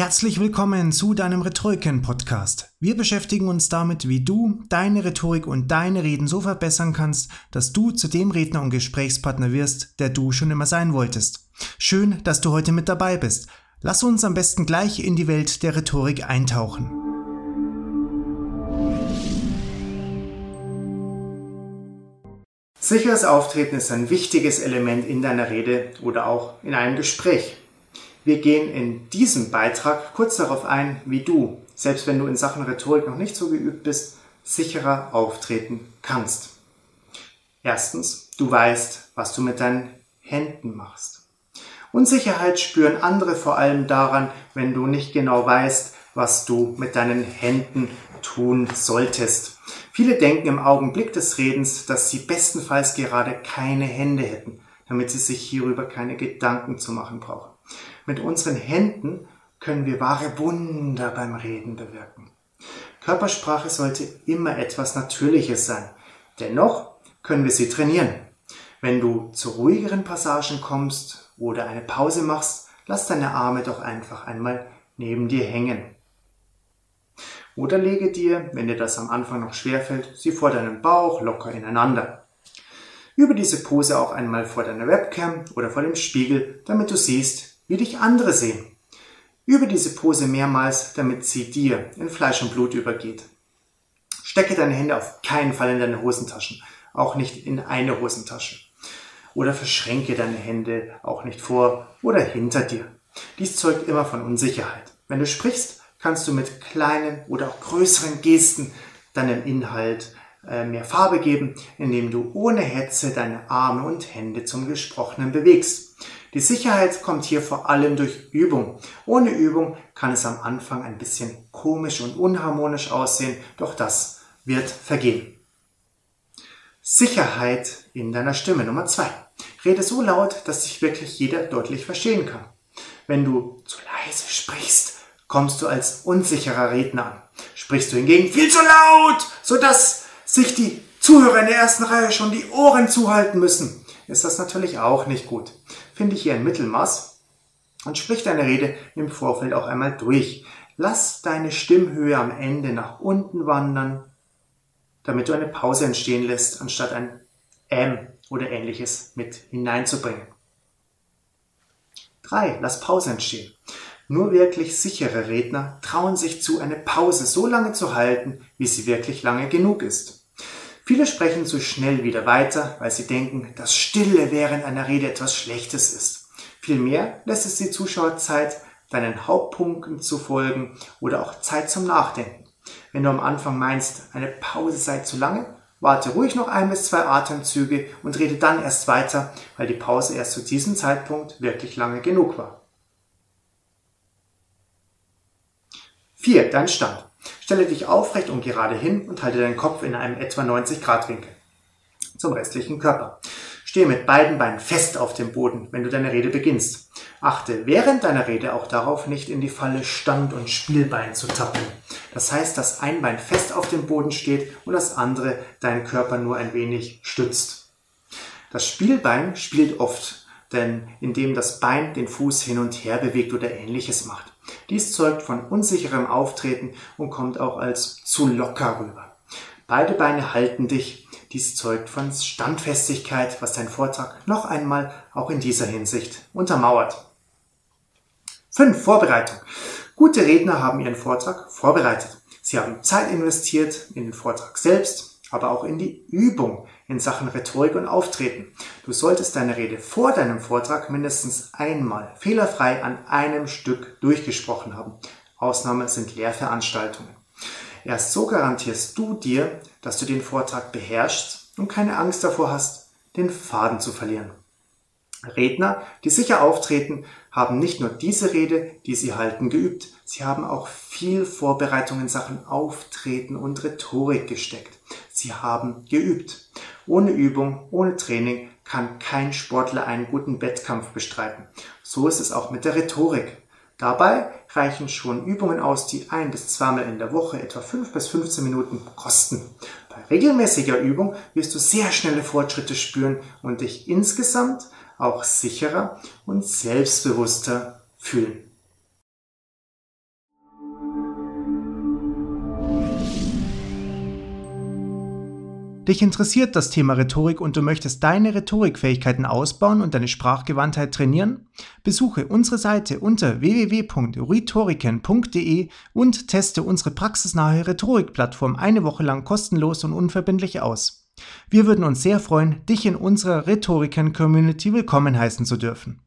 Herzlich willkommen zu deinem Rhetoriken-Podcast. Wir beschäftigen uns damit, wie du deine Rhetorik und deine Reden so verbessern kannst, dass du zu dem Redner und Gesprächspartner wirst, der du schon immer sein wolltest. Schön, dass du heute mit dabei bist. Lass uns am besten gleich in die Welt der Rhetorik eintauchen. Sicheres Auftreten ist ein wichtiges Element in deiner Rede oder auch in einem Gespräch. Wir gehen in diesem Beitrag kurz darauf ein, wie du, selbst wenn du in Sachen Rhetorik noch nicht so geübt bist, sicherer auftreten kannst. Erstens, du weißt, was du mit deinen Händen machst. Unsicherheit spüren andere vor allem daran, wenn du nicht genau weißt, was du mit deinen Händen tun solltest. Viele denken im Augenblick des Redens, dass sie bestenfalls gerade keine Hände hätten, damit sie sich hierüber keine Gedanken zu machen brauchen. Mit unseren Händen können wir wahre Wunder beim Reden bewirken. Körpersprache sollte immer etwas Natürliches sein. Dennoch können wir sie trainieren. Wenn du zu ruhigeren Passagen kommst oder eine Pause machst, lass deine Arme doch einfach einmal neben dir hängen. Oder lege dir, wenn dir das am Anfang noch schwerfällt, sie vor deinem Bauch locker ineinander. Übe diese Pose auch einmal vor deiner Webcam oder vor dem Spiegel, damit du siehst, wie dich andere sehen. Übe diese Pose mehrmals, damit sie dir in Fleisch und Blut übergeht. Stecke deine Hände auf keinen Fall in deine Hosentaschen, auch nicht in eine Hosentasche. Oder verschränke deine Hände auch nicht vor oder hinter dir. Dies zeugt immer von Unsicherheit. Wenn du sprichst, kannst du mit kleinen oder auch größeren Gesten deinem Inhalt äh, mehr Farbe geben, indem du ohne Hetze deine Arme und Hände zum Gesprochenen bewegst. Die Sicherheit kommt hier vor allem durch Übung. Ohne Übung kann es am Anfang ein bisschen komisch und unharmonisch aussehen, doch das wird vergehen. Sicherheit in deiner Stimme. Nummer zwei. Rede so laut, dass sich wirklich jeder deutlich verstehen kann. Wenn du zu leise sprichst, kommst du als unsicherer Redner an. Sprichst du hingegen viel zu laut, sodass sich die Zuhörer in der ersten Reihe schon die Ohren zuhalten müssen, ist das natürlich auch nicht gut. Finde ich hier ein Mittelmaß und sprich deine Rede im Vorfeld auch einmal durch. Lass deine Stimmhöhe am Ende nach unten wandern, damit du eine Pause entstehen lässt, anstatt ein M oder ähnliches mit hineinzubringen. 3. Lass Pause entstehen. Nur wirklich sichere Redner trauen sich zu, eine Pause so lange zu halten, wie sie wirklich lange genug ist. Viele sprechen zu schnell wieder weiter, weil sie denken, dass Stille während einer Rede etwas Schlechtes ist. Vielmehr lässt es die Zuschauer Zeit, deinen Hauptpunkten zu folgen oder auch Zeit zum Nachdenken. Wenn du am Anfang meinst, eine Pause sei zu lange, warte ruhig noch ein bis zwei Atemzüge und rede dann erst weiter, weil die Pause erst zu diesem Zeitpunkt wirklich lange genug war. 4. Dein Stand. Stelle dich aufrecht und gerade hin und halte deinen Kopf in einem etwa 90 Grad Winkel zum restlichen Körper. Stehe mit beiden Beinen fest auf dem Boden, wenn du deine Rede beginnst. Achte während deiner Rede auch darauf, nicht in die Falle Stand- und Spielbein zu tappen. Das heißt, dass ein Bein fest auf dem Boden steht und das andere deinen Körper nur ein wenig stützt. Das Spielbein spielt oft, denn indem das Bein den Fuß hin und her bewegt oder ähnliches macht. Dies zeugt von unsicherem Auftreten und kommt auch als zu locker rüber. Beide Beine halten dich. Dies zeugt von Standfestigkeit, was dein Vortrag noch einmal auch in dieser Hinsicht untermauert. 5. Vorbereitung. Gute Redner haben ihren Vortrag vorbereitet. Sie haben Zeit investiert in den Vortrag selbst, aber auch in die Übung in Sachen Rhetorik und Auftreten. Du solltest deine Rede vor deinem Vortrag mindestens einmal fehlerfrei an einem Stück durchgesprochen haben. Ausnahme sind Lehrveranstaltungen. Erst so garantierst du dir, dass du den Vortrag beherrschst und keine Angst davor hast, den Faden zu verlieren. Redner, die sicher auftreten, haben nicht nur diese Rede, die sie halten, geübt, sie haben auch viel Vorbereitung in Sachen Auftreten und Rhetorik gesteckt. Sie haben geübt. Ohne Übung, ohne Training kann kein Sportler einen guten Wettkampf bestreiten. So ist es auch mit der Rhetorik. Dabei reichen schon Übungen aus, die ein bis zweimal in der Woche etwa 5 bis 15 Minuten kosten. Bei regelmäßiger Übung wirst du sehr schnelle Fortschritte spüren und dich insgesamt auch sicherer und selbstbewusster fühlen. Dich interessiert das Thema Rhetorik und du möchtest deine Rhetorikfähigkeiten ausbauen und deine Sprachgewandtheit trainieren? Besuche unsere Seite unter www.rhetoriken.de und teste unsere praxisnahe Rhetorikplattform eine Woche lang kostenlos und unverbindlich aus. Wir würden uns sehr freuen, dich in unserer Rhetoriken-Community willkommen heißen zu dürfen.